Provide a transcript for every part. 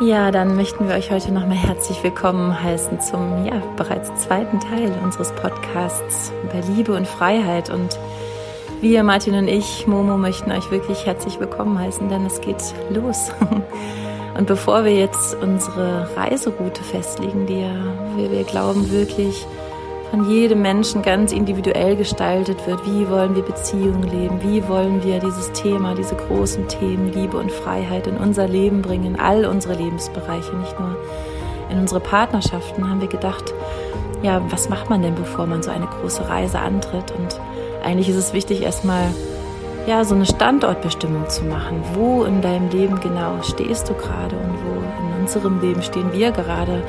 Ja, dann möchten wir euch heute nochmal herzlich willkommen heißen zum ja, bereits zweiten Teil unseres Podcasts über Liebe und Freiheit. Und wir, Martin und ich, Momo, möchten euch wirklich herzlich willkommen heißen, denn es geht los. Und bevor wir jetzt unsere Reiseroute festlegen, die wie wir glauben, wirklich von jedem Menschen ganz individuell gestaltet wird. Wie wollen wir Beziehungen leben? Wie wollen wir dieses Thema, diese großen Themen Liebe und Freiheit in unser Leben bringen, in all unsere Lebensbereiche, nicht nur in unsere Partnerschaften, haben wir gedacht, ja, was macht man denn, bevor man so eine große Reise antritt? Und eigentlich ist es wichtig, erstmal ja, so eine Standortbestimmung zu machen. Wo in deinem Leben genau stehst du gerade und wo unserem Leben stehen wir gerade?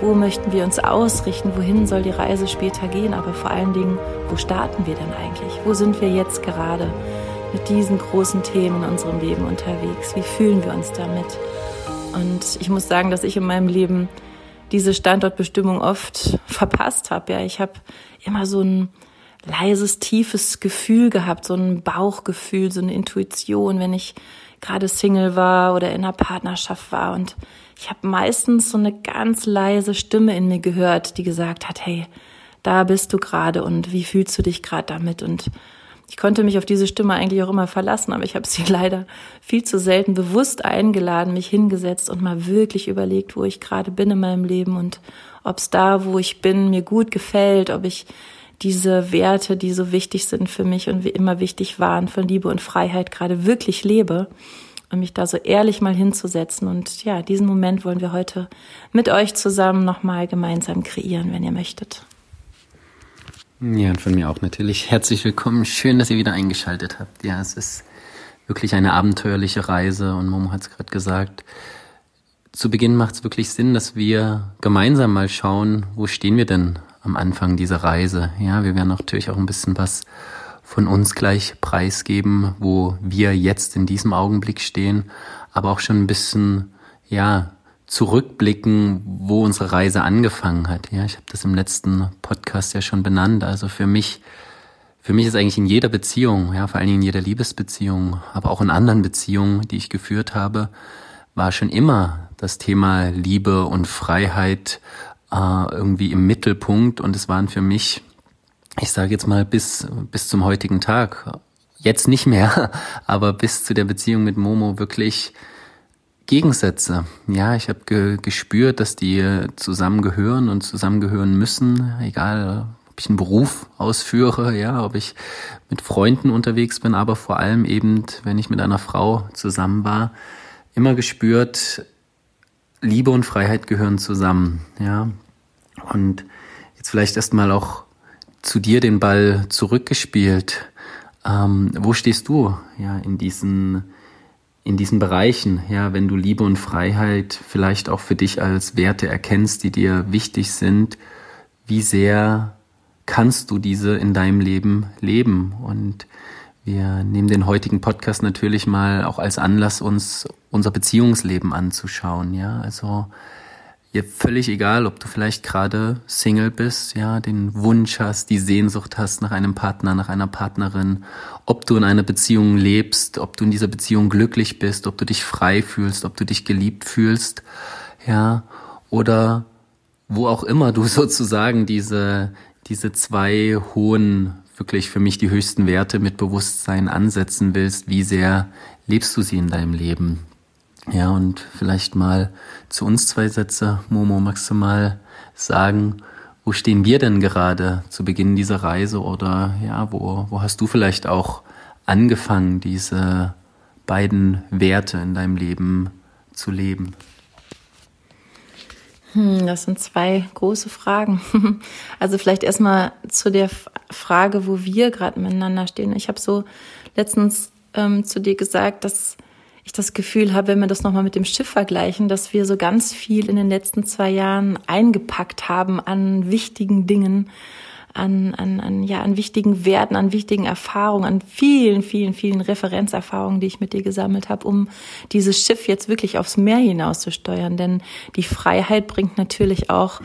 wo möchten wir uns ausrichten, wohin soll die Reise später gehen, aber vor allen Dingen, wo starten wir denn eigentlich? Wo sind wir jetzt gerade mit diesen großen Themen in unserem Leben unterwegs? Wie fühlen wir uns damit? Und ich muss sagen, dass ich in meinem Leben diese Standortbestimmung oft verpasst habe. Ja, ich habe immer so ein leises, tiefes Gefühl gehabt, so ein Bauchgefühl, so eine Intuition, wenn ich gerade Single war oder in einer Partnerschaft war und ich habe meistens so eine ganz leise Stimme in mir gehört, die gesagt hat, hey, da bist du gerade und wie fühlst du dich gerade damit? Und ich konnte mich auf diese Stimme eigentlich auch immer verlassen, aber ich habe sie leider viel zu selten bewusst eingeladen, mich hingesetzt und mal wirklich überlegt, wo ich gerade bin in meinem Leben und ob es da, wo ich bin, mir gut gefällt, ob ich diese Werte, die so wichtig sind für mich und wie immer wichtig waren, von Liebe und Freiheit gerade wirklich lebe und mich da so ehrlich mal hinzusetzen. Und ja, diesen Moment wollen wir heute mit euch zusammen nochmal gemeinsam kreieren, wenn ihr möchtet. Ja, und von mir auch natürlich herzlich willkommen. Schön, dass ihr wieder eingeschaltet habt. Ja, es ist wirklich eine abenteuerliche Reise und Momo hat es gerade gesagt. Zu Beginn macht es wirklich Sinn, dass wir gemeinsam mal schauen, wo stehen wir denn am Anfang dieser Reise. Ja, wir werden natürlich auch ein bisschen was von uns gleich preisgeben, wo wir jetzt in diesem Augenblick stehen, aber auch schon ein bisschen, ja, zurückblicken, wo unsere Reise angefangen hat. Ja, ich habe das im letzten Podcast ja schon benannt. Also für mich, für mich ist eigentlich in jeder Beziehung, ja, vor allen Dingen in jeder Liebesbeziehung, aber auch in anderen Beziehungen, die ich geführt habe, war schon immer das Thema Liebe und Freiheit äh, irgendwie im Mittelpunkt und es waren für mich ich sage jetzt mal bis, bis zum heutigen Tag, jetzt nicht mehr, aber bis zu der Beziehung mit Momo wirklich Gegensätze. Ja, ich habe ge gespürt, dass die zusammengehören und zusammengehören müssen, egal ob ich einen Beruf ausführe, ja, ob ich mit Freunden unterwegs bin, aber vor allem eben, wenn ich mit einer Frau zusammen war, immer gespürt, Liebe und Freiheit gehören zusammen, ja. Und jetzt vielleicht erstmal auch zu dir den Ball zurückgespielt. Ähm, wo stehst du ja in diesen in diesen Bereichen, ja, wenn du Liebe und Freiheit vielleicht auch für dich als Werte erkennst, die dir wichtig sind, wie sehr kannst du diese in deinem Leben leben? Und wir nehmen den heutigen Podcast natürlich mal auch als Anlass, uns unser Beziehungsleben anzuschauen, ja, also ja, völlig egal, ob du vielleicht gerade Single bist, ja, den Wunsch hast, die Sehnsucht hast nach einem Partner, nach einer Partnerin, ob du in einer Beziehung lebst, ob du in dieser Beziehung glücklich bist, ob du dich frei fühlst, ob du dich geliebt fühlst, ja, oder wo auch immer du sozusagen diese, diese zwei hohen, wirklich für mich die höchsten Werte mit Bewusstsein ansetzen willst, wie sehr lebst du sie in deinem Leben? Ja, und vielleicht mal zu uns zwei Sätze. Momo, magst du mal sagen, wo stehen wir denn gerade zu Beginn dieser Reise oder ja, wo, wo hast du vielleicht auch angefangen, diese beiden Werte in deinem Leben zu leben? Hm, das sind zwei große Fragen. Also vielleicht erstmal zu der Frage, wo wir gerade miteinander stehen. Ich habe so letztens ähm, zu dir gesagt, dass ich das Gefühl habe, wenn wir das nochmal mit dem Schiff vergleichen, dass wir so ganz viel in den letzten zwei Jahren eingepackt haben an wichtigen Dingen, an, an, an, ja, an wichtigen Werten, an wichtigen Erfahrungen, an vielen, vielen, vielen Referenzerfahrungen, die ich mit dir gesammelt habe, um dieses Schiff jetzt wirklich aufs Meer hinaus zu steuern. Denn die Freiheit bringt natürlich auch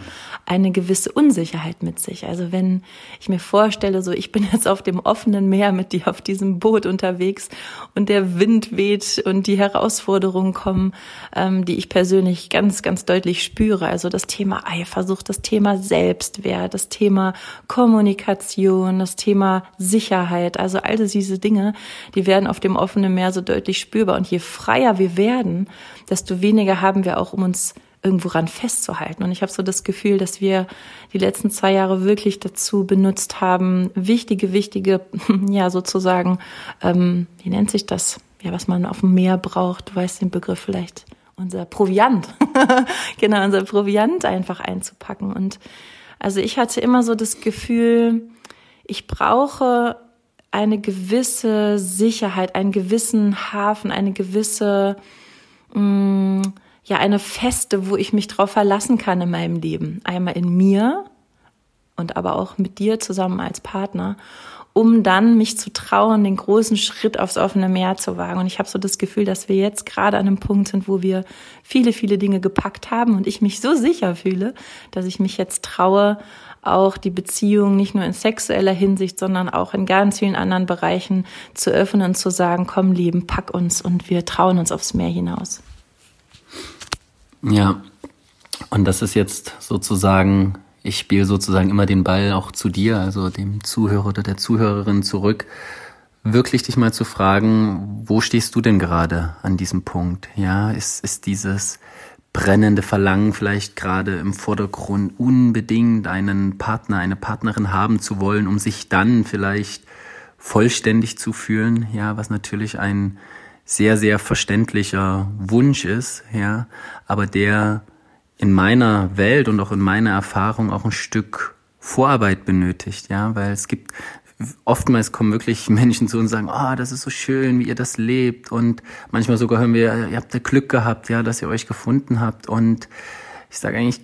eine gewisse Unsicherheit mit sich. Also wenn ich mir vorstelle, so ich bin jetzt auf dem offenen Meer mit dir auf diesem Boot unterwegs und der Wind weht und die Herausforderungen kommen, ähm, die ich persönlich ganz, ganz deutlich spüre. Also das Thema Eifersucht, das Thema Selbstwert, das Thema Kommunikation, das Thema Sicherheit. Also all diese Dinge, die werden auf dem offenen Meer so deutlich spürbar. Und je freier wir werden, desto weniger haben wir auch um uns irgendwo ran festzuhalten. Und ich habe so das Gefühl, dass wir die letzten zwei Jahre wirklich dazu benutzt haben, wichtige, wichtige, ja sozusagen, ähm, wie nennt sich das? Ja, was man auf dem Meer braucht, du weißt den Begriff vielleicht, unser Proviant, genau, unser Proviant einfach einzupacken. Und also ich hatte immer so das Gefühl, ich brauche eine gewisse Sicherheit, einen gewissen Hafen, eine gewisse mh, mm, ja eine Feste, wo ich mich drauf verlassen kann in meinem Leben. Einmal in mir und aber auch mit dir zusammen als Partner, um dann mich zu trauen, den großen Schritt aufs offene Meer zu wagen. Und ich habe so das Gefühl, dass wir jetzt gerade an einem Punkt sind, wo wir viele, viele Dinge gepackt haben und ich mich so sicher fühle, dass ich mich jetzt traue, auch die Beziehung nicht nur in sexueller Hinsicht, sondern auch in ganz vielen anderen Bereichen zu öffnen und zu sagen, komm, Leben, pack uns und wir trauen uns aufs Meer hinaus. Ja, und das ist jetzt sozusagen, ich spiele sozusagen immer den Ball auch zu dir, also dem Zuhörer oder der Zuhörerin zurück, wirklich dich mal zu fragen, wo stehst du denn gerade an diesem Punkt? Ja, ist, ist dieses brennende Verlangen vielleicht gerade im Vordergrund, unbedingt einen Partner, eine Partnerin haben zu wollen, um sich dann vielleicht vollständig zu fühlen, ja, was natürlich ein sehr, sehr verständlicher Wunsch ist, ja, aber der in meiner Welt und auch in meiner Erfahrung auch ein Stück Vorarbeit benötigt, ja, weil es gibt oftmals kommen wirklich Menschen zu uns und sagen, ah, oh, das ist so schön, wie ihr das lebt. Und manchmal sogar hören wir, ihr habt ja Glück gehabt, ja, dass ihr euch gefunden habt. Und ich sage eigentlich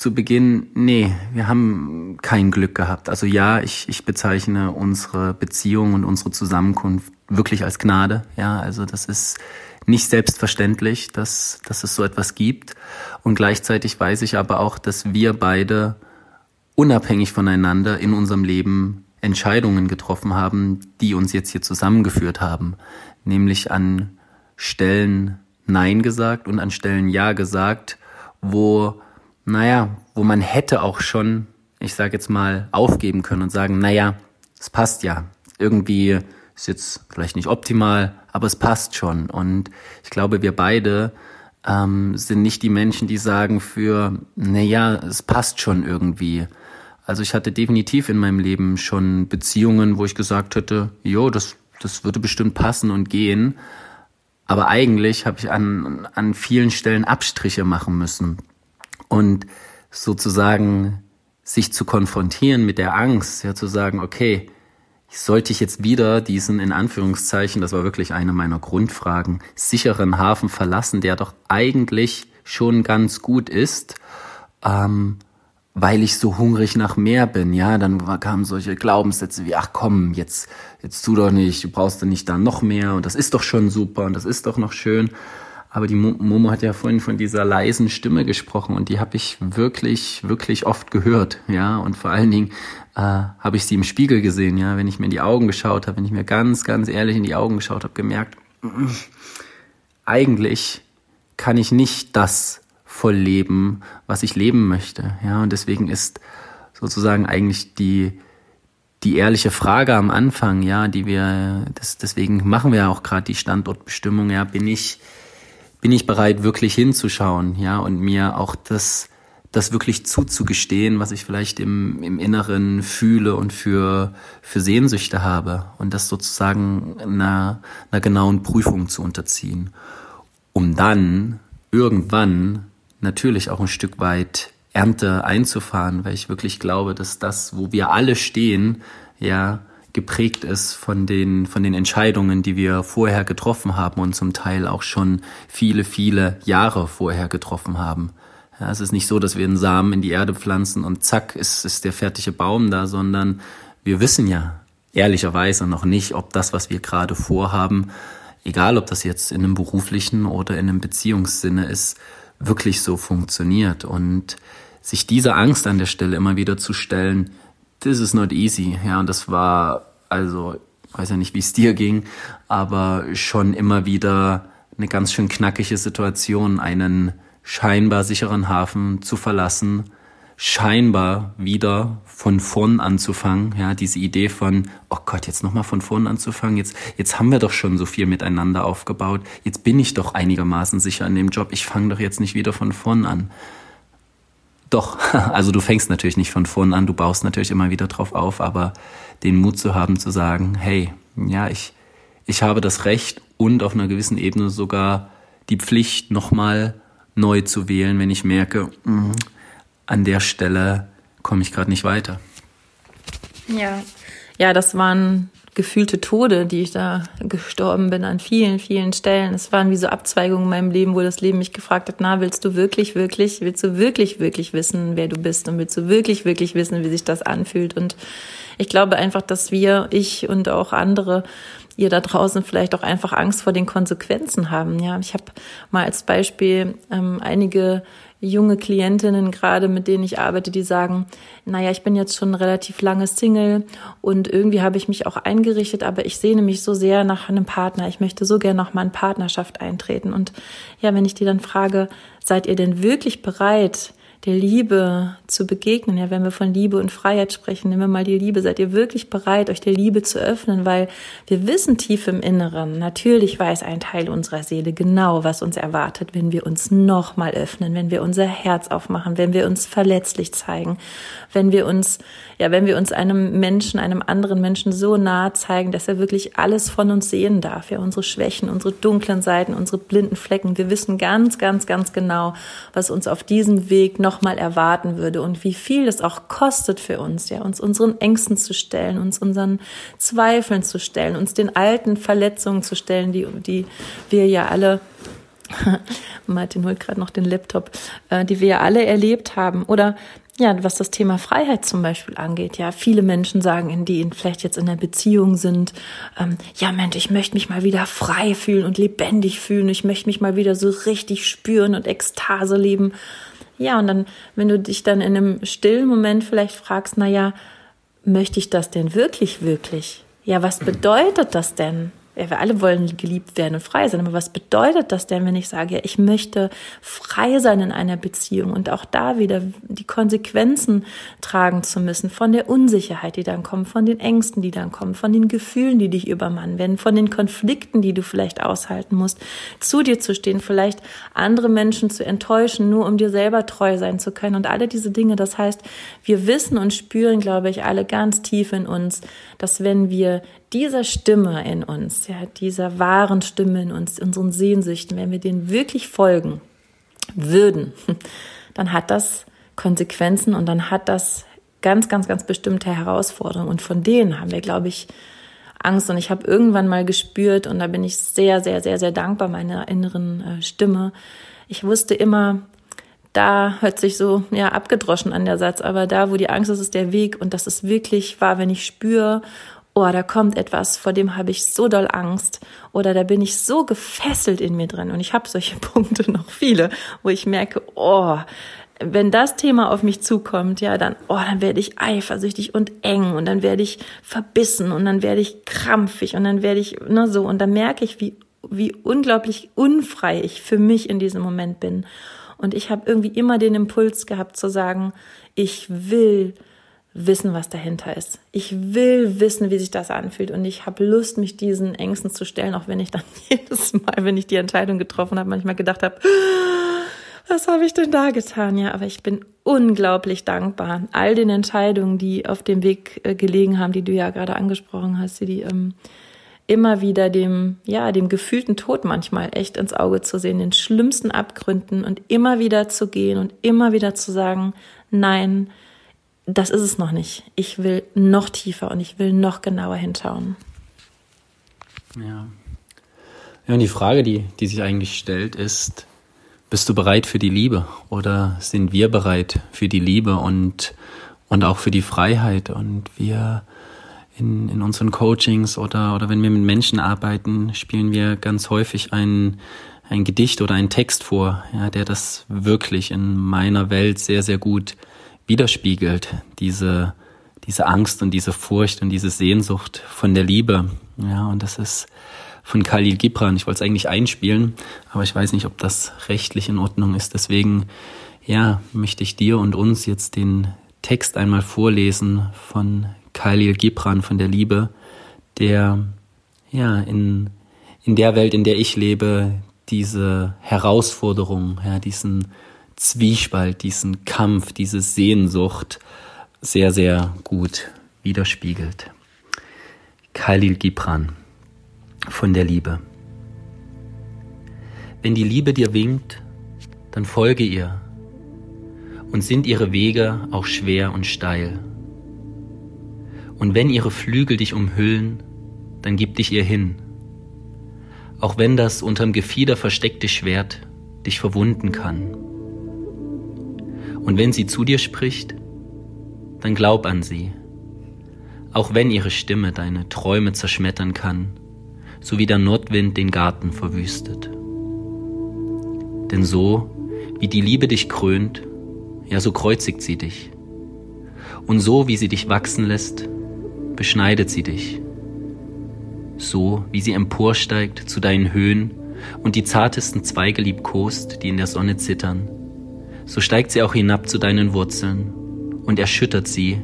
zu Beginn, nee, wir haben kein Glück gehabt. Also ja, ich, ich bezeichne unsere Beziehung und unsere Zusammenkunft wirklich als Gnade. Ja, also das ist nicht selbstverständlich, dass, dass es so etwas gibt. Und gleichzeitig weiß ich aber auch, dass wir beide unabhängig voneinander in unserem Leben Entscheidungen getroffen haben, die uns jetzt hier zusammengeführt haben. Nämlich an Stellen Nein gesagt und an Stellen Ja gesagt, wo, naja, wo man hätte auch schon, ich sage jetzt mal, aufgeben können und sagen, naja, es passt ja. Irgendwie ist jetzt vielleicht nicht optimal, aber es passt schon. Und ich glaube, wir beide ähm, sind nicht die Menschen, die sagen für, naja, es passt schon irgendwie. Also ich hatte definitiv in meinem Leben schon Beziehungen, wo ich gesagt hätte, jo, das, das würde bestimmt passen und gehen. Aber eigentlich habe ich an, an vielen Stellen Abstriche machen müssen. Und sozusagen sich zu konfrontieren mit der Angst, ja, zu sagen, okay, sollte ich jetzt wieder diesen, in Anführungszeichen, das war wirklich eine meiner Grundfragen, sicheren Hafen verlassen, der doch eigentlich schon ganz gut ist, ähm, weil ich so hungrig nach mehr bin, ja, dann kamen solche Glaubenssätze wie, ach komm, jetzt, jetzt tu doch nicht, du brauchst doch nicht da noch mehr und das ist doch schon super und das ist doch noch schön. Aber die Momo hat ja vorhin von dieser leisen Stimme gesprochen und die habe ich wirklich, wirklich oft gehört, ja. Und vor allen Dingen äh, habe ich sie im Spiegel gesehen, ja. Wenn ich mir in die Augen geschaut habe, wenn ich mir ganz, ganz ehrlich in die Augen geschaut habe, gemerkt, eigentlich kann ich nicht das voll leben, was ich leben möchte, ja. Und deswegen ist sozusagen eigentlich die die ehrliche Frage am Anfang, ja, die wir, das, deswegen machen wir ja auch gerade die Standortbestimmung, ja, bin ich bin ich bereit, wirklich hinzuschauen, ja, und mir auch das, das wirklich zuzugestehen, was ich vielleicht im, im Inneren fühle und für, für Sehnsüchte habe und das sozusagen einer, einer genauen Prüfung zu unterziehen, um dann irgendwann natürlich auch ein Stück weit Ernte einzufahren, weil ich wirklich glaube, dass das, wo wir alle stehen, ja, geprägt ist von den, von den Entscheidungen, die wir vorher getroffen haben und zum Teil auch schon viele, viele Jahre vorher getroffen haben. Ja, es ist nicht so, dass wir einen Samen in die Erde pflanzen und zack, ist, ist der fertige Baum da, sondern wir wissen ja ehrlicherweise noch nicht, ob das, was wir gerade vorhaben, egal ob das jetzt in einem beruflichen oder in einem Beziehungssinne ist, wirklich so funktioniert. Und sich diese Angst an der Stelle immer wieder zu stellen, this is not easy. Ja, und das war, also, weiß ja nicht, wie es dir ging, aber schon immer wieder eine ganz schön knackige Situation, einen scheinbar sicheren Hafen zu verlassen, scheinbar wieder von vorn anzufangen, ja, diese Idee von, oh Gott, jetzt nochmal von vorn anzufangen, jetzt, jetzt haben wir doch schon so viel miteinander aufgebaut, jetzt bin ich doch einigermaßen sicher in dem Job, ich fange doch jetzt nicht wieder von vorn an. Doch, also du fängst natürlich nicht von vorn an, du baust natürlich immer wieder drauf auf, aber den Mut zu haben zu sagen, hey, ja, ich, ich habe das Recht und auf einer gewissen Ebene sogar die Pflicht, nochmal neu zu wählen, wenn ich merke, mh, an der Stelle komme ich gerade nicht weiter. Ja, ja, das waren gefühlte Tode, die ich da gestorben bin an vielen, vielen Stellen. Es waren wie so Abzweigungen in meinem Leben, wo das Leben mich gefragt hat, na, willst du wirklich, wirklich, willst du wirklich, wirklich wissen, wer du bist und willst du wirklich, wirklich wissen, wie sich das anfühlt? Und ich glaube einfach, dass wir, ich und auch andere, ihr da draußen vielleicht auch einfach Angst vor den Konsequenzen haben. Ja, ich habe mal als Beispiel ähm, einige junge Klientinnen gerade, mit denen ich arbeite, die sagen, naja, ich bin jetzt schon relativ lange Single und irgendwie habe ich mich auch eingerichtet, aber ich sehne mich so sehr nach einem Partner. Ich möchte so gerne noch mal in Partnerschaft eintreten. Und ja, wenn ich die dann frage, seid ihr denn wirklich bereit, der Liebe zu begegnen. Ja, wenn wir von Liebe und Freiheit sprechen, nehmen wir mal die Liebe. Seid ihr wirklich bereit, euch der Liebe zu öffnen? Weil wir wissen tief im Inneren, natürlich weiß ein Teil unserer Seele genau, was uns erwartet, wenn wir uns nochmal öffnen, wenn wir unser Herz aufmachen, wenn wir uns verletzlich zeigen, wenn wir uns, ja, wenn wir uns einem Menschen, einem anderen Menschen so nahe zeigen, dass er wirklich alles von uns sehen darf. Ja, unsere Schwächen, unsere dunklen Seiten, unsere blinden Flecken. Wir wissen ganz, ganz, ganz genau, was uns auf diesem Weg noch nochmal erwarten würde und wie viel das auch kostet für uns, ja, uns unseren Ängsten zu stellen, uns unseren Zweifeln zu stellen, uns den alten Verletzungen zu stellen, die, die wir ja alle Martin holt gerade noch den Laptop, äh, die wir ja alle erlebt haben. Oder ja, was das Thema Freiheit zum Beispiel angeht, ja, viele Menschen sagen, die vielleicht jetzt in einer Beziehung sind, ähm, ja Mensch, ich möchte mich mal wieder frei fühlen und lebendig fühlen, ich möchte mich mal wieder so richtig spüren und Ekstase leben. Ja, und dann, wenn du dich dann in einem stillen Moment vielleicht fragst, na ja, möchte ich das denn wirklich, wirklich? Ja, was bedeutet das denn? Ja, wir alle wollen geliebt werden und frei sein, aber was bedeutet das denn, wenn ich sage, ja, ich möchte frei sein in einer Beziehung und auch da wieder die Konsequenzen tragen zu müssen von der Unsicherheit, die dann kommt, von den Ängsten, die dann kommen, von den Gefühlen, die dich übermannen werden, von den Konflikten, die du vielleicht aushalten musst, zu dir zu stehen, vielleicht andere Menschen zu enttäuschen, nur um dir selber treu sein zu können und alle diese Dinge. Das heißt, wir wissen und spüren, glaube ich, alle ganz tief in uns, dass wenn wir dieser Stimme in uns, ja, dieser wahren Stimme in uns, unseren Sehnsüchten, wenn wir denen wirklich folgen würden, dann hat das Konsequenzen und dann hat das ganz, ganz, ganz bestimmte Herausforderungen. Und von denen haben wir, glaube ich, Angst. Und ich habe irgendwann mal gespürt, und da bin ich sehr, sehr, sehr, sehr dankbar meiner inneren äh, Stimme. Ich wusste immer, da hört sich so ja abgedroschen an der Satz, aber da, wo die Angst ist, ist der Weg und das ist wirklich wahr, wenn ich spüre oh, da kommt etwas, vor dem habe ich so doll Angst. Oder da bin ich so gefesselt in mir drin. Und ich habe solche Punkte noch viele, wo ich merke, oh, wenn das Thema auf mich zukommt, ja, dann, oh, dann werde ich eifersüchtig und eng. Und dann werde ich verbissen. Und dann werde ich krampfig. Und dann werde ich, ne, so. Und dann merke ich, wie, wie unglaublich unfrei ich für mich in diesem Moment bin. Und ich habe irgendwie immer den Impuls gehabt zu sagen, ich will wissen, was dahinter ist. Ich will wissen, wie sich das anfühlt und ich habe Lust, mich diesen Ängsten zu stellen, auch wenn ich dann jedes Mal, wenn ich die Entscheidung getroffen habe, manchmal gedacht habe, was habe ich denn da getan? Ja, aber ich bin unglaublich dankbar all den Entscheidungen, die auf dem Weg äh, gelegen haben, die du ja gerade angesprochen hast, die ähm, immer wieder dem, ja, dem gefühlten Tod manchmal echt ins Auge zu sehen, den schlimmsten Abgründen und immer wieder zu gehen und immer wieder zu sagen, nein, das ist es noch nicht. Ich will noch tiefer und ich will noch genauer hinschauen. Ja. Ja, und die Frage, die, die sich eigentlich stellt, ist, bist du bereit für die Liebe oder sind wir bereit für die Liebe und, und auch für die Freiheit? Und wir in, in unseren Coachings oder, oder wenn wir mit Menschen arbeiten, spielen wir ganz häufig ein, ein Gedicht oder einen Text vor, ja, der das wirklich in meiner Welt sehr, sehr gut widerspiegelt. Diese, diese Angst und diese Furcht und diese Sehnsucht von der Liebe. Ja, und das ist von Khalil Gibran. Ich wollte es eigentlich einspielen, aber ich weiß nicht, ob das rechtlich in Ordnung ist. Deswegen, ja, möchte ich dir und uns jetzt den Text einmal vorlesen von Khalil Gibran von der Liebe, der, ja, in, in der Welt, in der ich lebe, diese Herausforderung, ja, diesen Zwiespalt, diesen Kampf, diese Sehnsucht sehr, sehr gut widerspiegelt. Khalil Gibran von der Liebe. Wenn die Liebe dir winkt, dann folge ihr und sind ihre Wege auch schwer und steil. Und wenn ihre Flügel dich umhüllen, dann gib dich ihr hin, auch wenn das unterm Gefieder versteckte Schwert dich verwunden kann. Und wenn sie zu dir spricht, dann glaub an sie, auch wenn ihre Stimme deine Träume zerschmettern kann so wie der Nordwind den Garten verwüstet. Denn so, wie die Liebe dich krönt, ja so kreuzigt sie dich. Und so, wie sie dich wachsen lässt, beschneidet sie dich. So, wie sie emporsteigt zu deinen Höhen und die zartesten Zweige liebkost, die in der Sonne zittern, so steigt sie auch hinab zu deinen Wurzeln und erschüttert sie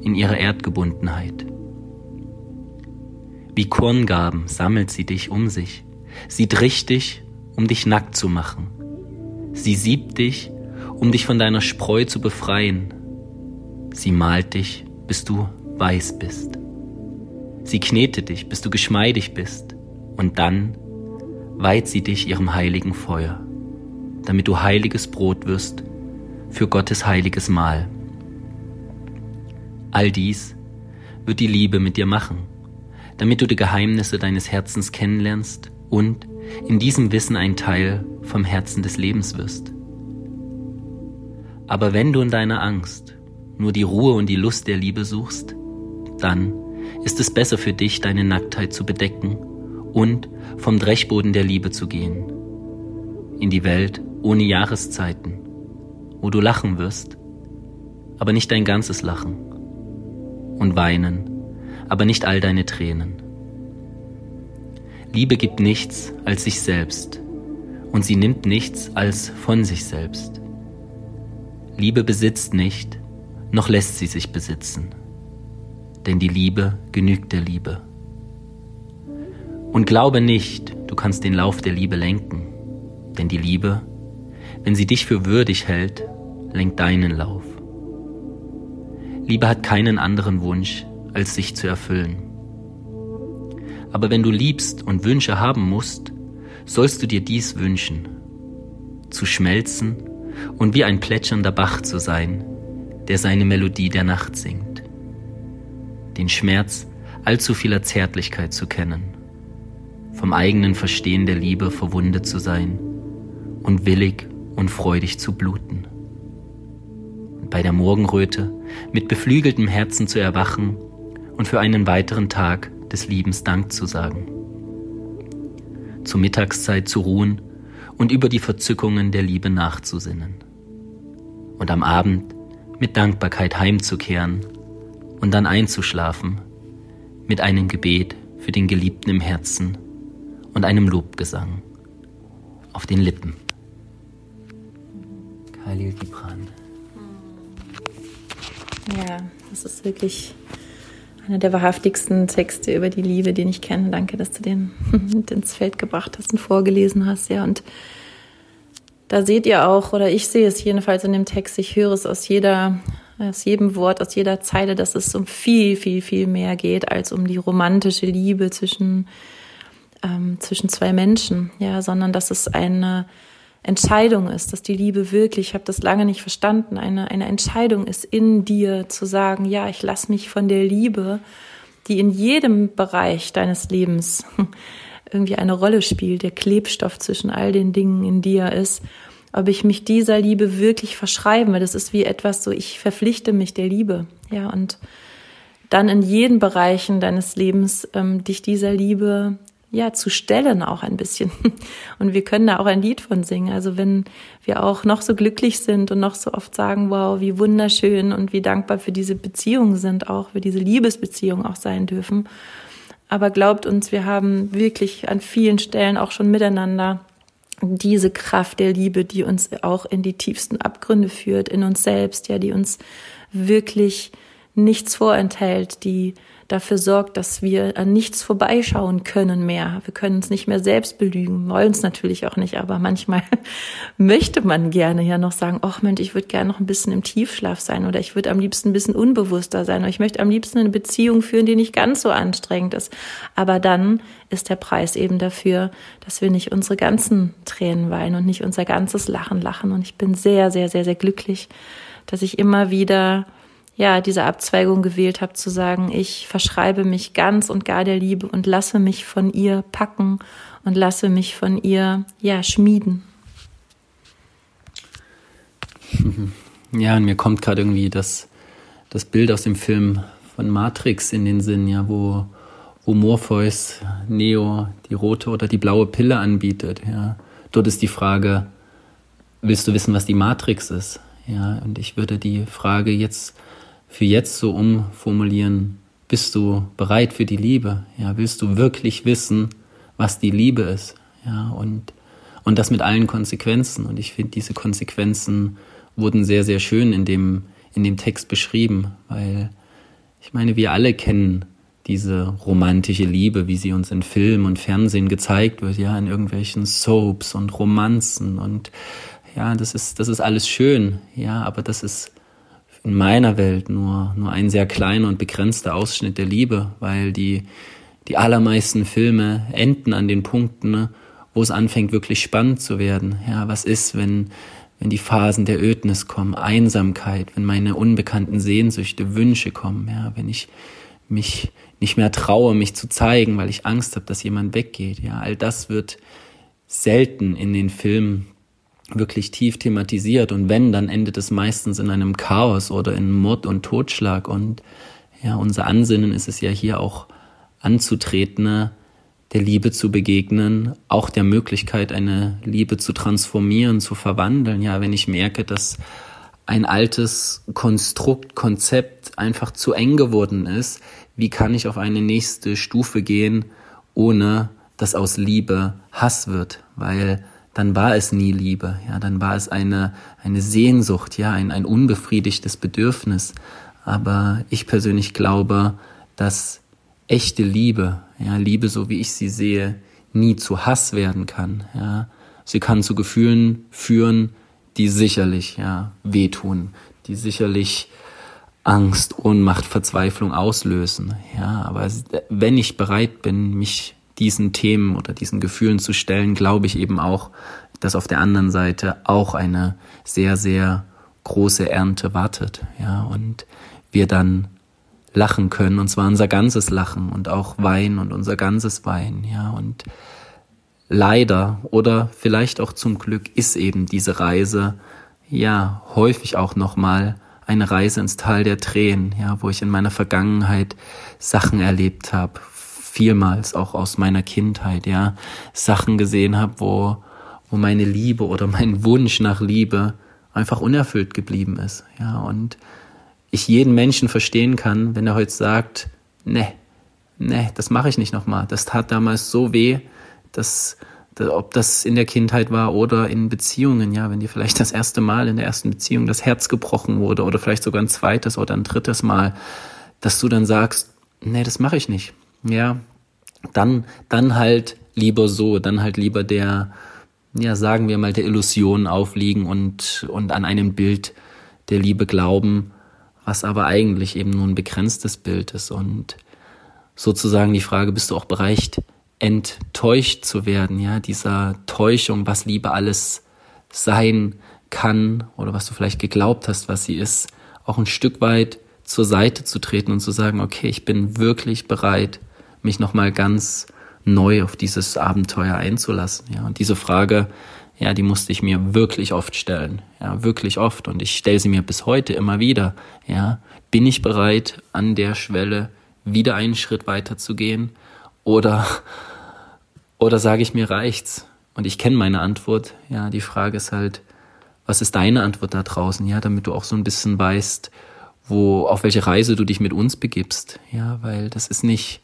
in ihrer Erdgebundenheit. Wie Korngaben sammelt sie dich um sich. Sie tricht dich, um dich nackt zu machen. Sie siebt dich, um dich von deiner Spreu zu befreien. Sie malt dich, bis du weiß bist. Sie knetet dich, bis du geschmeidig bist. Und dann weiht sie dich ihrem heiligen Feuer, damit du heiliges Brot wirst für Gottes heiliges Mahl. All dies wird die Liebe mit dir machen damit du die Geheimnisse deines Herzens kennenlernst und in diesem Wissen ein Teil vom Herzen des Lebens wirst. Aber wenn du in deiner Angst nur die Ruhe und die Lust der Liebe suchst, dann ist es besser für dich, deine Nacktheit zu bedecken und vom Drechboden der Liebe zu gehen. In die Welt ohne Jahreszeiten, wo du lachen wirst, aber nicht dein ganzes Lachen und weinen, aber nicht all deine Tränen. Liebe gibt nichts als sich selbst und sie nimmt nichts als von sich selbst. Liebe besitzt nicht, noch lässt sie sich besitzen, denn die Liebe genügt der Liebe. Und glaube nicht, du kannst den Lauf der Liebe lenken, denn die Liebe, wenn sie dich für würdig hält, lenkt deinen Lauf. Liebe hat keinen anderen Wunsch, als sich zu erfüllen. Aber wenn du liebst und Wünsche haben musst, sollst du dir dies wünschen, zu schmelzen und wie ein plätschernder Bach zu sein, der seine Melodie der Nacht singt, den Schmerz allzu vieler Zärtlichkeit zu kennen, vom eigenen Verstehen der Liebe verwundet zu sein und willig und freudig zu bluten. Und bei der Morgenröte mit beflügeltem Herzen zu erwachen und für einen weiteren Tag des Liebens Dank zu sagen. Zur Mittagszeit zu ruhen und über die Verzückungen der Liebe nachzusinnen. Und am Abend mit Dankbarkeit heimzukehren und dann einzuschlafen mit einem Gebet für den Geliebten im Herzen und einem Lobgesang auf den Lippen. Khalil Gibran. Ja, das ist wirklich einer der wahrhaftigsten Texte über die Liebe, den ich kenne. Danke, dass du den ins Feld gebracht hast und vorgelesen hast. Ja, und da seht ihr auch, oder ich sehe es jedenfalls in dem Text, ich höre es aus jeder, aus jedem Wort, aus jeder Zeile, dass es um viel, viel, viel mehr geht als um die romantische Liebe zwischen, ähm, zwischen zwei Menschen, ja, sondern dass es eine Entscheidung ist, dass die Liebe wirklich, ich habe das lange nicht verstanden, eine, eine Entscheidung ist in dir zu sagen, ja, ich lasse mich von der Liebe, die in jedem Bereich deines Lebens irgendwie eine Rolle spielt, der Klebstoff zwischen all den Dingen in dir ist, ob ich mich dieser Liebe wirklich verschreibe. Das ist wie etwas so, ich verpflichte mich der Liebe. Ja, und dann in jeden Bereichen deines Lebens ähm, dich dieser Liebe ja zu stellen auch ein bisschen. Und wir können da auch ein Lied von singen. Also wenn wir auch noch so glücklich sind und noch so oft sagen, wow, wie wunderschön und wie dankbar für diese Beziehung sind, auch für diese Liebesbeziehung auch sein dürfen. Aber glaubt uns, wir haben wirklich an vielen Stellen auch schon miteinander diese Kraft der Liebe, die uns auch in die tiefsten Abgründe führt, in uns selbst, ja, die uns wirklich nichts vorenthält, die dafür sorgt, dass wir an nichts vorbeischauen können mehr. Wir können uns nicht mehr selbst belügen, wollen es natürlich auch nicht, aber manchmal möchte man gerne ja noch sagen, ach Mensch, ich würde gerne noch ein bisschen im Tiefschlaf sein oder ich würde am liebsten ein bisschen unbewusster sein oder ich möchte am liebsten eine Beziehung führen, die nicht ganz so anstrengend ist. Aber dann ist der Preis eben dafür, dass wir nicht unsere ganzen Tränen weinen und nicht unser ganzes Lachen lachen. Und ich bin sehr, sehr, sehr, sehr glücklich, dass ich immer wieder ja, diese Abzweigung gewählt habe, zu sagen, ich verschreibe mich ganz und gar der Liebe und lasse mich von ihr packen und lasse mich von ihr, ja, schmieden. Ja, und mir kommt gerade irgendwie das, das Bild aus dem Film von Matrix in den Sinn, ja, wo, wo Morpheus Neo die rote oder die blaue Pille anbietet, ja. Dort ist die Frage, willst du wissen, was die Matrix ist? Ja, und ich würde die Frage jetzt für jetzt so umformulieren, bist du bereit für die Liebe? Ja, willst du wirklich wissen, was die Liebe ist? Ja, und, und das mit allen Konsequenzen. Und ich finde, diese Konsequenzen wurden sehr, sehr schön in dem, in dem Text beschrieben, weil ich meine, wir alle kennen diese romantische Liebe, wie sie uns in Film und Fernsehen gezeigt wird, ja, in irgendwelchen Soaps und Romanzen und ja, das ist, das ist alles schön, ja, aber das ist in meiner Welt nur, nur ein sehr kleiner und begrenzter Ausschnitt der Liebe, weil die, die allermeisten Filme enden an den Punkten, ne, wo es anfängt, wirklich spannend zu werden. Ja, was ist, wenn, wenn die Phasen der Ödnis kommen, Einsamkeit, wenn meine unbekannten Sehnsüchte, Wünsche kommen, ja, wenn ich mich nicht mehr traue, mich zu zeigen, weil ich Angst habe, dass jemand weggeht. Ja, all das wird selten in den Filmen wirklich tief thematisiert und wenn, dann endet es meistens in einem Chaos oder in Mord und Totschlag und ja, unser Ansinnen ist es ja hier auch anzutreten, ne, der Liebe zu begegnen, auch der Möglichkeit, eine Liebe zu transformieren, zu verwandeln. Ja, wenn ich merke, dass ein altes Konstrukt, Konzept einfach zu eng geworden ist, wie kann ich auf eine nächste Stufe gehen, ohne dass aus Liebe Hass wird? Weil dann war es nie Liebe, ja, dann war es eine, eine Sehnsucht, ja, ein, ein unbefriedigtes Bedürfnis. Aber ich persönlich glaube, dass echte Liebe, ja, Liebe, so wie ich sie sehe, nie zu Hass werden kann, ja. Sie kann zu Gefühlen führen, die sicherlich, ja, wehtun, die sicherlich Angst, Ohnmacht, Verzweiflung auslösen, ja. Aber wenn ich bereit bin, mich diesen Themen oder diesen Gefühlen zu stellen, glaube ich eben auch, dass auf der anderen Seite auch eine sehr, sehr große Ernte wartet, ja, und wir dann lachen können, und zwar unser ganzes Lachen und auch Wein und unser ganzes Wein, ja, und leider oder vielleicht auch zum Glück ist eben diese Reise, ja, häufig auch nochmal eine Reise ins Tal der Tränen, ja, wo ich in meiner Vergangenheit Sachen erlebt habe, vielmals auch aus meiner Kindheit, ja, Sachen gesehen habe, wo, wo meine Liebe oder mein Wunsch nach Liebe einfach unerfüllt geblieben ist, ja, und ich jeden Menschen verstehen kann, wenn er heute sagt, ne, ne, das mache ich nicht nochmal. Das tat damals so weh, dass, ob das in der Kindheit war oder in Beziehungen, ja, wenn dir vielleicht das erste Mal in der ersten Beziehung das Herz gebrochen wurde oder vielleicht sogar ein zweites oder ein drittes Mal, dass du dann sagst, nee, das mache ich nicht. Ja, dann, dann halt lieber so, dann halt lieber der, ja, sagen wir mal, der Illusion aufliegen und, und an einem Bild der Liebe glauben, was aber eigentlich eben nur ein begrenztes Bild ist und sozusagen die Frage, bist du auch bereit, enttäuscht zu werden, ja, dieser Täuschung, was Liebe alles sein kann oder was du vielleicht geglaubt hast, was sie ist, auch ein Stück weit zur Seite zu treten und zu sagen, okay, ich bin wirklich bereit, mich nochmal ganz neu auf dieses Abenteuer einzulassen. Ja, und diese Frage, ja, die musste ich mir wirklich oft stellen, ja, wirklich oft. Und ich stelle sie mir bis heute immer wieder, ja, bin ich bereit, an der Schwelle wieder einen Schritt weiter zu gehen? Oder, oder sage ich mir reicht's? Und ich kenne meine Antwort, ja, die Frage ist halt, was ist deine Antwort da draußen, ja, damit du auch so ein bisschen weißt, wo, auf welche Reise du dich mit uns begibst, ja, weil das ist nicht,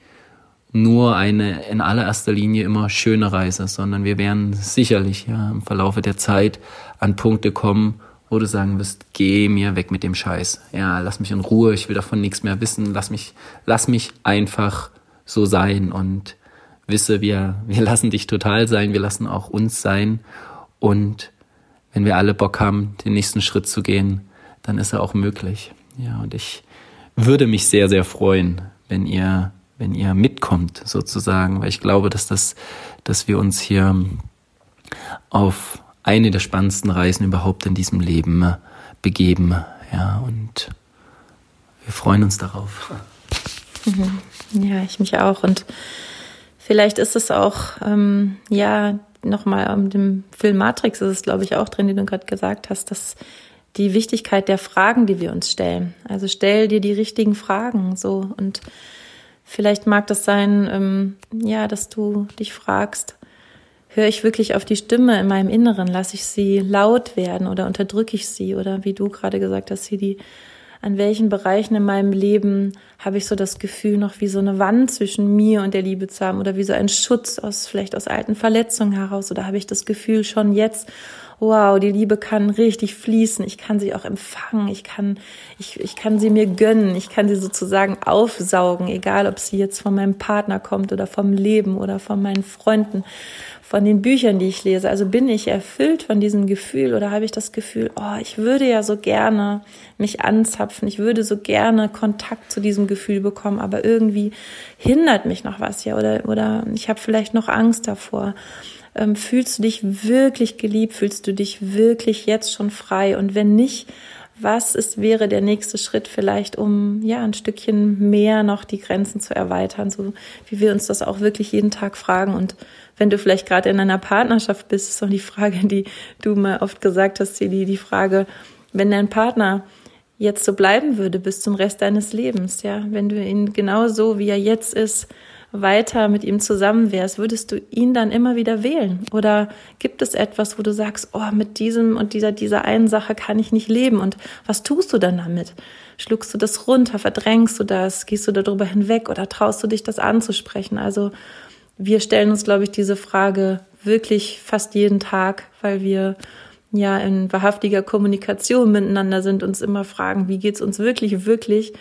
nur eine in allererster Linie immer schöne Reise, sondern wir werden sicherlich ja, im Verlaufe der Zeit an Punkte kommen, wo du sagen wirst, geh mir weg mit dem Scheiß. Ja, lass mich in Ruhe, ich will davon nichts mehr wissen, lass mich, lass mich einfach so sein und wisse, wir, wir lassen dich total sein, wir lassen auch uns sein und wenn wir alle Bock haben, den nächsten Schritt zu gehen, dann ist er auch möglich. Ja, und ich würde mich sehr, sehr freuen, wenn ihr wenn ihr mitkommt sozusagen, weil ich glaube, dass das, dass wir uns hier auf eine der spannendsten Reisen überhaupt in diesem Leben äh, begeben, ja, und wir freuen uns darauf. Mhm. Ja, ich mich auch und vielleicht ist es auch, ähm, ja, nochmal um dem Film Matrix ist es, glaube ich, auch drin, den du gerade gesagt hast, dass die Wichtigkeit der Fragen, die wir uns stellen. Also stell dir die richtigen Fragen so und Vielleicht mag das sein, ähm, ja, dass du dich fragst, höre ich wirklich auf die Stimme in meinem Inneren? Lasse ich sie laut werden oder unterdrücke ich sie? Oder wie du gerade gesagt hast, Sidi, an welchen Bereichen in meinem Leben habe ich so das Gefühl, noch wie so eine Wand zwischen mir und der Liebe zu haben oder wie so ein Schutz aus, vielleicht aus alten Verletzungen heraus? Oder habe ich das Gefühl schon jetzt, wow, die Liebe kann richtig fließen, ich kann sie auch empfangen, ich kann, ich, ich kann sie mir gönnen, ich kann sie sozusagen aufsaugen, egal ob sie jetzt von meinem Partner kommt oder vom Leben oder von meinen Freunden, von den Büchern, die ich lese. Also bin ich erfüllt von diesem Gefühl oder habe ich das Gefühl, oh, ich würde ja so gerne mich anzapfen, ich würde so gerne Kontakt zu diesem Gefühl bekommen, aber irgendwie hindert mich noch was ja oder, oder ich habe vielleicht noch Angst davor ähm, fühlst du dich wirklich geliebt? Fühlst du dich wirklich jetzt schon frei? Und wenn nicht, was ist, wäre der nächste Schritt vielleicht, um ja ein Stückchen mehr noch die Grenzen zu erweitern, so wie wir uns das auch wirklich jeden Tag fragen. Und wenn du vielleicht gerade in einer Partnerschaft bist, ist auch die Frage, die du mal oft gesagt hast, die, die Frage, wenn dein Partner jetzt so bleiben würde bis zum Rest deines Lebens, ja, wenn du ihn genau so, wie er jetzt ist, weiter mit ihm zusammen wärst, würdest du ihn dann immer wieder wählen? Oder gibt es etwas, wo du sagst, oh, mit diesem und dieser, dieser einen Sache kann ich nicht leben? Und was tust du dann damit? Schluckst du das runter? Verdrängst du das? Gehst du darüber hinweg? Oder traust du dich, das anzusprechen? Also, wir stellen uns, glaube ich, diese Frage wirklich fast jeden Tag, weil wir ja in wahrhaftiger Kommunikation miteinander sind, uns immer fragen, wie geht's uns wirklich, wirklich?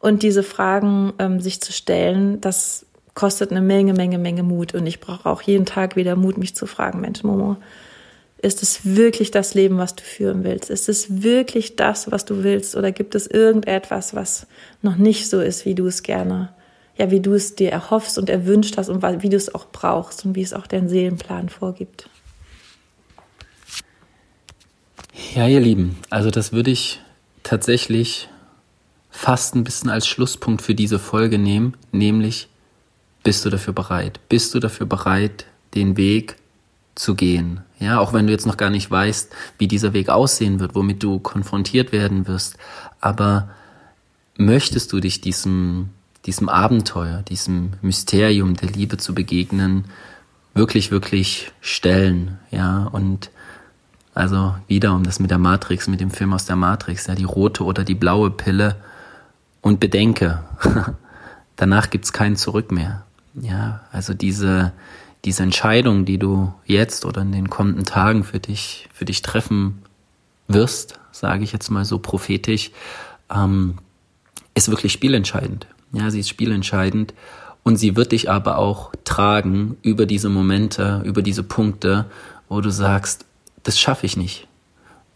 Und diese Fragen ähm, sich zu stellen, das kostet eine Menge, Menge, Menge Mut. Und ich brauche auch jeden Tag wieder Mut, mich zu fragen, Mensch, Momo, ist es wirklich das Leben, was du führen willst? Ist es wirklich das, was du willst? Oder gibt es irgendetwas, was noch nicht so ist, wie du es gerne, ja, wie du es dir erhoffst und erwünscht hast und wie du es auch brauchst und wie es auch dein Seelenplan vorgibt? Ja, ihr Lieben, also das würde ich tatsächlich fast ein bisschen als Schlusspunkt für diese Folge nehmen, nämlich bist du dafür bereit? Bist du dafür bereit, den Weg zu gehen? Ja, auch wenn du jetzt noch gar nicht weißt, wie dieser Weg aussehen wird, womit du konfrontiert werden wirst. Aber möchtest du dich diesem, diesem Abenteuer, diesem Mysterium der Liebe zu begegnen, wirklich, wirklich stellen? Ja, und also wieder um das mit der Matrix, mit dem Film aus der Matrix, ja, die rote oder die blaue Pille. Und bedenke, danach gibt's kein Zurück mehr. Ja, also diese, diese Entscheidung, die du jetzt oder in den kommenden Tagen für dich, für dich treffen wirst, sage ich jetzt mal so prophetisch, ähm, ist wirklich spielentscheidend. Ja, sie ist spielentscheidend und sie wird dich aber auch tragen über diese Momente, über diese Punkte, wo du sagst, das schaffe ich nicht.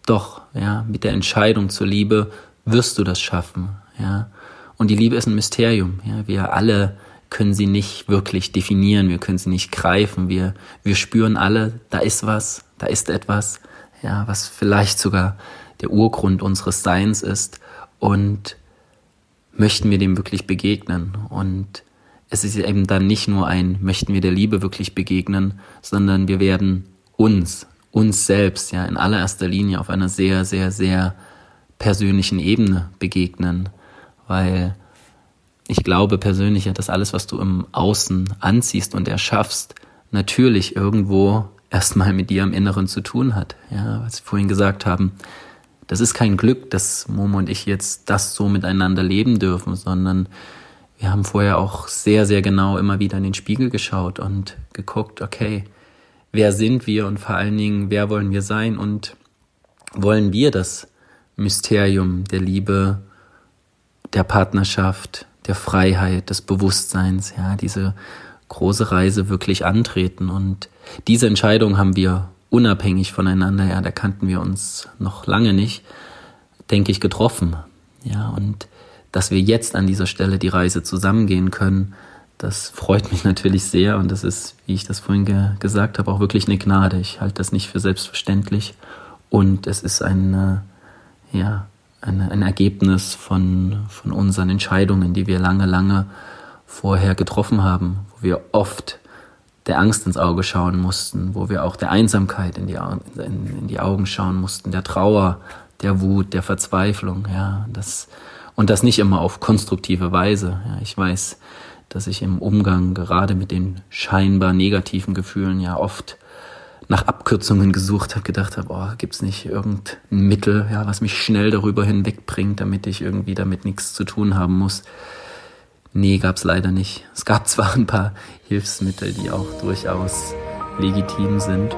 Doch, ja, mit der Entscheidung zur Liebe wirst du das schaffen, ja. Und die Liebe ist ein Mysterium, ja. Wir alle können sie nicht wirklich definieren, wir können sie nicht greifen, wir, wir spüren alle, da ist was, da ist etwas, ja, was vielleicht sogar der Urgrund unseres Seins ist und möchten wir dem wirklich begegnen. Und es ist eben dann nicht nur ein, möchten wir der Liebe wirklich begegnen, sondern wir werden uns, uns selbst ja in allererster Linie auf einer sehr, sehr, sehr persönlichen Ebene begegnen, weil ich glaube persönlich dass alles, was du im Außen anziehst und erschaffst, natürlich irgendwo erstmal mit dir im Inneren zu tun hat. Ja, was wir vorhin gesagt haben, das ist kein Glück, dass Momo und ich jetzt das so miteinander leben dürfen, sondern wir haben vorher auch sehr, sehr genau immer wieder in den Spiegel geschaut und geguckt, okay, wer sind wir und vor allen Dingen, wer wollen wir sein und wollen wir das Mysterium der Liebe, der Partnerschaft, der Freiheit, des Bewusstseins, ja, diese große Reise wirklich antreten. Und diese Entscheidung haben wir unabhängig voneinander, ja, da kannten wir uns noch lange nicht, denke ich, getroffen. Ja, und dass wir jetzt an dieser Stelle die Reise zusammengehen können, das freut mich natürlich sehr und das ist, wie ich das vorhin ge gesagt habe, auch wirklich eine Gnade. Ich halte das nicht für selbstverständlich und es ist ein, ja, ein, ein Ergebnis von, von unseren Entscheidungen, die wir lange, lange vorher getroffen haben, wo wir oft der Angst ins Auge schauen mussten, wo wir auch der Einsamkeit in die, in, in die Augen schauen mussten, der Trauer, der Wut, der Verzweiflung, ja, das, und das nicht immer auf konstruktive Weise. Ja, ich weiß, dass ich im Umgang gerade mit den scheinbar negativen Gefühlen ja oft nach Abkürzungen gesucht habe, gedacht habe, oh, gibt's nicht irgendein Mittel, ja, was mich schnell darüber hinwegbringt, damit ich irgendwie damit nichts zu tun haben muss. Nee, gab's leider nicht. Es gab zwar ein paar Hilfsmittel, die auch durchaus legitim sind,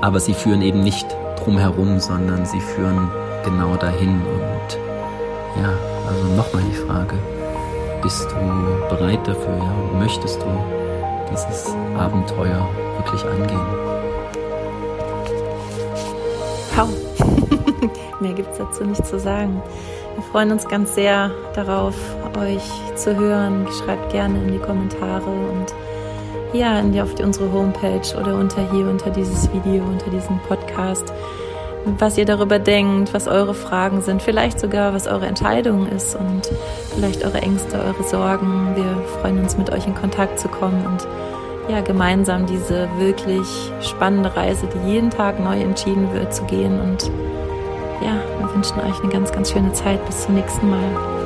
aber sie führen eben nicht drumherum, sondern sie führen genau dahin. Und ja, also nochmal die Frage, bist du bereit dafür, ja, möchtest du dieses Abenteuer wirklich angehen? Wow. Mehr gibt's dazu nicht zu sagen. Wir freuen uns ganz sehr darauf, euch zu hören. Schreibt gerne in die Kommentare und ja, in die, auf die, unsere Homepage oder unter hier, unter dieses Video, unter diesem Podcast, was ihr darüber denkt, was eure Fragen sind, vielleicht sogar, was eure Entscheidung ist und vielleicht eure Ängste, eure Sorgen. Wir freuen uns, mit euch in Kontakt zu kommen und ja, gemeinsam diese wirklich spannende Reise, die jeden Tag neu entschieden wird, zu gehen und ja, wir wünschen euch eine ganz, ganz schöne Zeit. Bis zum nächsten Mal.